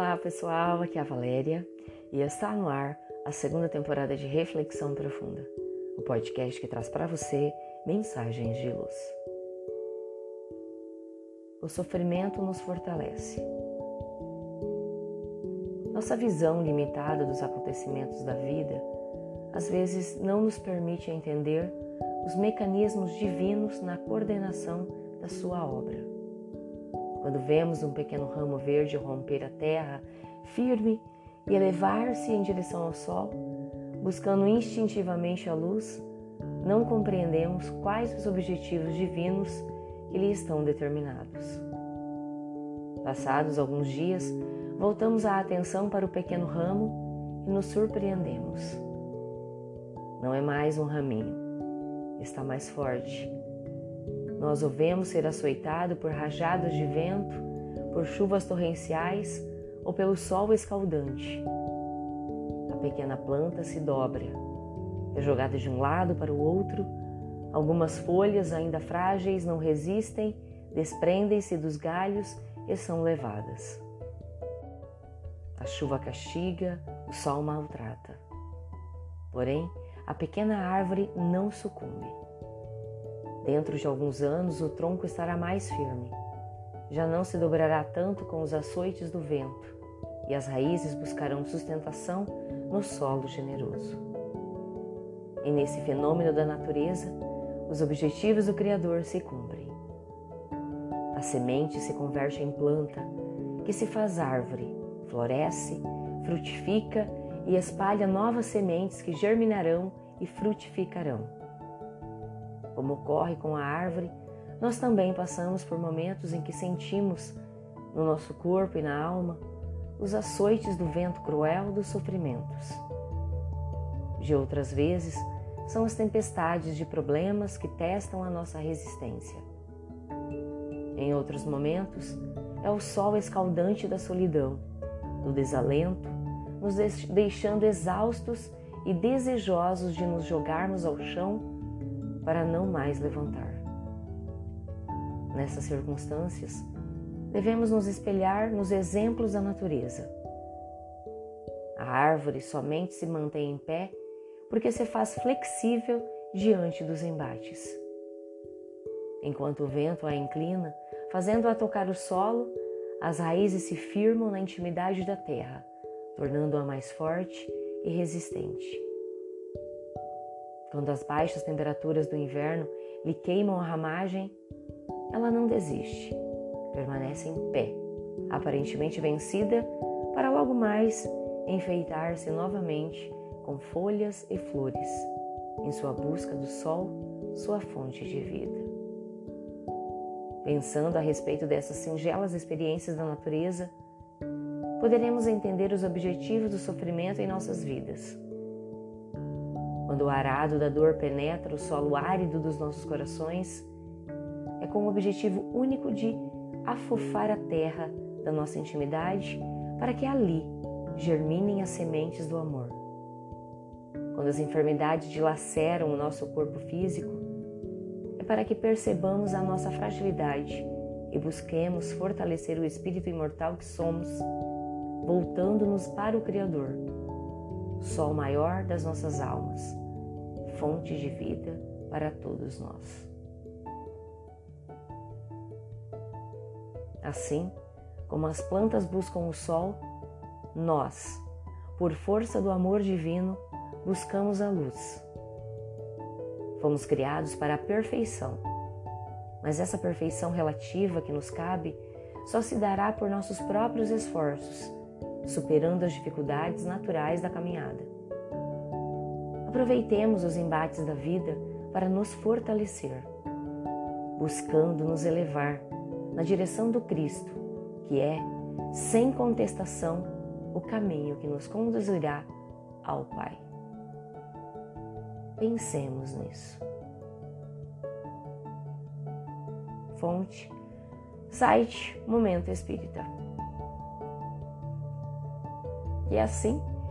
Olá pessoal, aqui é a Valéria e está no ar a segunda temporada de Reflexão Profunda, o podcast que traz para você mensagens de luz. O sofrimento nos fortalece. Nossa visão limitada dos acontecimentos da vida às vezes não nos permite entender os mecanismos divinos na coordenação da sua obra. Quando vemos um pequeno ramo verde romper a terra firme e elevar-se em direção ao sol, buscando instintivamente a luz, não compreendemos quais os objetivos divinos que lhe estão determinados. Passados alguns dias, voltamos a atenção para o pequeno ramo e nos surpreendemos. Não é mais um raminho, está mais forte nós o vemos ser açoitado por rajadas de vento, por chuvas torrenciais ou pelo sol escaldante. A pequena planta se dobra, é jogada de um lado para o outro. Algumas folhas ainda frágeis não resistem, desprendem-se dos galhos e são levadas. A chuva castiga, o sol maltrata. Porém, a pequena árvore não sucumbe. Dentro de alguns anos, o tronco estará mais firme. Já não se dobrará tanto com os açoites do vento, e as raízes buscarão sustentação no solo generoso. E nesse fenômeno da natureza, os objetivos do Criador se cumprem. A semente se converte em planta, que se faz árvore, floresce, frutifica e espalha novas sementes que germinarão e frutificarão como ocorre com a árvore, nós também passamos por momentos em que sentimos, no nosso corpo e na alma, os açoites do vento cruel dos sofrimentos. De outras vezes, são as tempestades de problemas que testam a nossa resistência. Em outros momentos, é o sol escaldante da solidão, do desalento, nos deixando exaustos e desejosos de nos jogarmos ao chão para não mais levantar. Nessas circunstâncias, devemos nos espelhar nos exemplos da natureza. A árvore somente se mantém em pé porque se faz flexível diante dos embates. Enquanto o vento a inclina, fazendo-a tocar o solo, as raízes se firmam na intimidade da terra, tornando-a mais forte e resistente. Quando as baixas temperaturas do inverno lhe queimam a ramagem, ela não desiste, permanece em pé, aparentemente vencida, para logo mais enfeitar-se novamente com folhas e flores, em sua busca do sol, sua fonte de vida. Pensando a respeito dessas singelas experiências da natureza, poderemos entender os objetivos do sofrimento em nossas vidas quando o arado da dor penetra o solo árido dos nossos corações, é com o objetivo único de afofar a terra da nossa intimidade para que ali germinem as sementes do amor. Quando as enfermidades dilaceram o nosso corpo físico, é para que percebamos a nossa fragilidade e busquemos fortalecer o espírito imortal que somos, voltando-nos para o Criador, Sol maior das nossas almas fonte de vida para todos nós. Assim como as plantas buscam o sol, nós, por força do amor divino, buscamos a luz. Fomos criados para a perfeição, mas essa perfeição relativa que nos cabe só se dará por nossos próprios esforços, superando as dificuldades naturais da caminhada. Aproveitemos os embates da vida para nos fortalecer, buscando nos elevar na direção do Cristo, que é, sem contestação, o caminho que nos conduzirá ao Pai. Pensemos nisso. Fonte, site Momento Espírita. E assim,